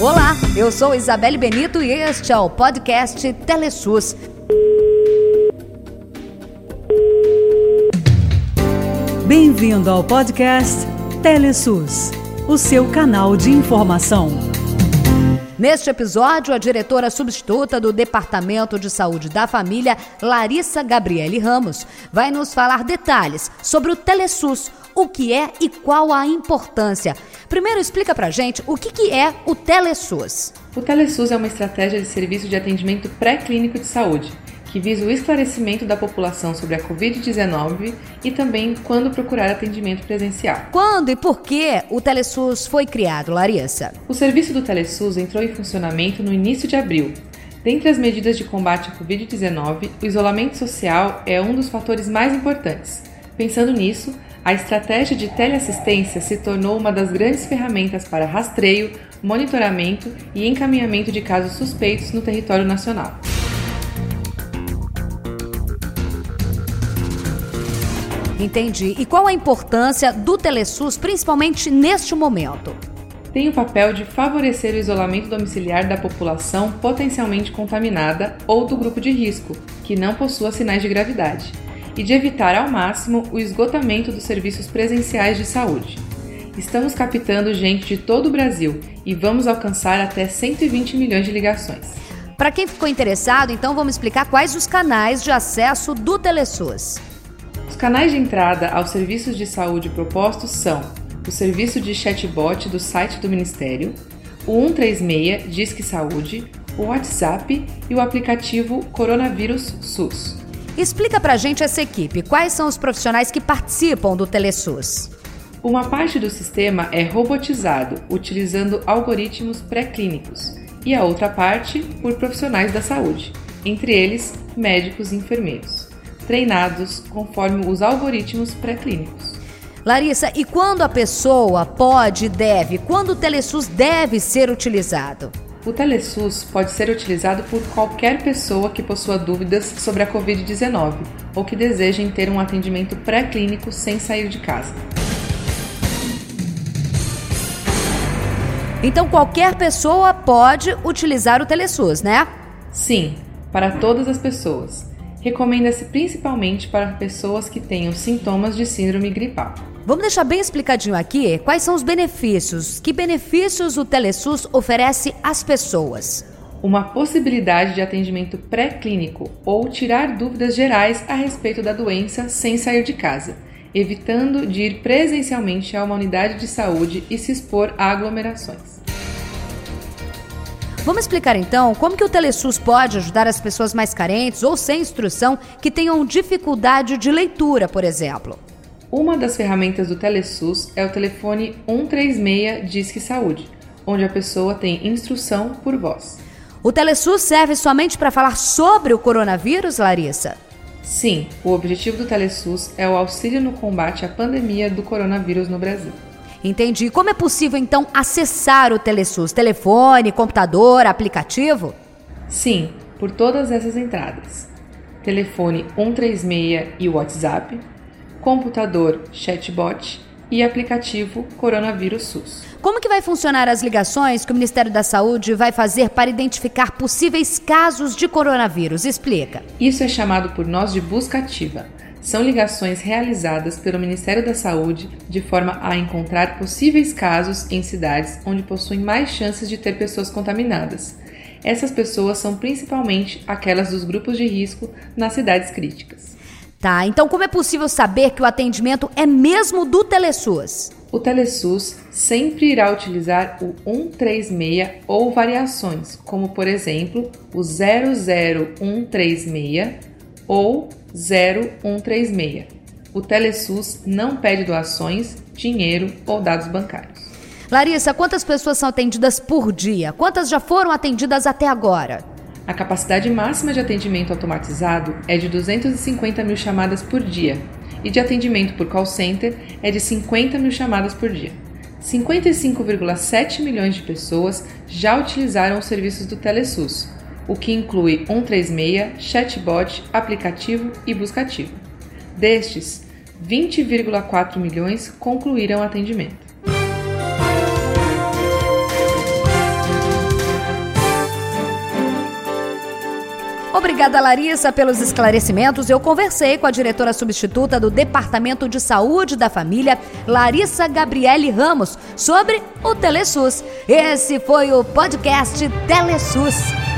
Olá, eu sou Isabelle Benito e este é o podcast Telesus. Bem-vindo ao podcast Telesus, o seu canal de informação. Neste episódio, a diretora substituta do Departamento de Saúde da Família, Larissa Gabriele Ramos, vai nos falar detalhes sobre o Telesus, o que é e qual a importância. Primeiro, explica pra gente o que, que é o Telesus. O Telesus é uma estratégia de serviço de atendimento pré-clínico de saúde que visa o esclarecimento da população sobre a Covid-19 e também quando procurar atendimento presencial. Quando e por que o Telesus foi criado, Larissa? O serviço do Telesus entrou em funcionamento no início de abril. Dentre as medidas de combate à Covid-19, o isolamento social é um dos fatores mais importantes. Pensando nisso, a estratégia de teleassistência se tornou uma das grandes ferramentas para rastreio, monitoramento e encaminhamento de casos suspeitos no território nacional. Entendi. E qual a importância do Telesus, principalmente neste momento? Tem o papel de favorecer o isolamento domiciliar da população potencialmente contaminada ou do grupo de risco, que não possua sinais de gravidade, e de evitar ao máximo o esgotamento dos serviços presenciais de saúde. Estamos captando gente de todo o Brasil e vamos alcançar até 120 milhões de ligações. Para quem ficou interessado, então vamos explicar quais os canais de acesso do Telesus. Canais de entrada aos serviços de saúde propostos são o serviço de chatbot do site do Ministério, o 136 Disque Saúde, o WhatsApp e o aplicativo Coronavírus SUS. Explica pra gente essa equipe, quais são os profissionais que participam do TeleSUS? Uma parte do sistema é robotizado, utilizando algoritmos pré-clínicos, e a outra parte por profissionais da saúde, entre eles médicos e enfermeiros treinados conforme os algoritmos pré-clínicos. Larissa, e quando a pessoa pode e deve, quando o Telesus deve ser utilizado? O Telesus pode ser utilizado por qualquer pessoa que possua dúvidas sobre a Covid-19 ou que desejem ter um atendimento pré-clínico sem sair de casa. Então qualquer pessoa pode utilizar o Telesus, né? Sim, para todas as pessoas recomenda-se principalmente para pessoas que tenham sintomas de síndrome gripal. Vamos deixar bem explicadinho aqui quais são os benefícios. Que benefícios o Telesus oferece às pessoas? Uma possibilidade de atendimento pré-clínico ou tirar dúvidas gerais a respeito da doença sem sair de casa, evitando de ir presencialmente a uma unidade de saúde e se expor a aglomerações. Vamos explicar então como que o Telesus pode ajudar as pessoas mais carentes ou sem instrução que tenham dificuldade de leitura, por exemplo. Uma das ferramentas do Telesus é o telefone 136 Disque Saúde, onde a pessoa tem instrução por voz. O Telesus serve somente para falar sobre o coronavírus, Larissa? Sim, o objetivo do Telesus é o auxílio no combate à pandemia do coronavírus no Brasil. Entendi. Como é possível então acessar o Telesus? Telefone, computador, aplicativo? Sim, por todas essas entradas. Telefone 136 e WhatsApp, computador chatbot e aplicativo Coronavírus SUS. Como que vai funcionar as ligações que o Ministério da Saúde vai fazer para identificar possíveis casos de coronavírus? Explica. Isso é chamado por nós de busca ativa são ligações realizadas pelo Ministério da Saúde de forma a encontrar possíveis casos em cidades onde possuem mais chances de ter pessoas contaminadas. Essas pessoas são principalmente aquelas dos grupos de risco nas cidades críticas. Tá, então como é possível saber que o atendimento é mesmo do Telesus? O Telesus sempre irá utilizar o 136 ou variações, como por exemplo o 00136 ou 0136. O Telesus não pede doações, dinheiro ou dados bancários. Larissa, quantas pessoas são atendidas por dia? Quantas já foram atendidas até agora? A capacidade máxima de atendimento automatizado é de 250 mil chamadas por dia e de atendimento por call center é de 50 mil chamadas por dia. 55,7 milhões de pessoas já utilizaram os serviços do Telesus, o que inclui 136, chatbot, aplicativo e buscativo. Destes, 20,4 milhões concluíram atendimento. Obrigada, Larissa, pelos esclarecimentos. Eu conversei com a diretora substituta do Departamento de Saúde da Família, Larissa Gabriele Ramos, sobre o Telesus. Esse foi o podcast Telesus.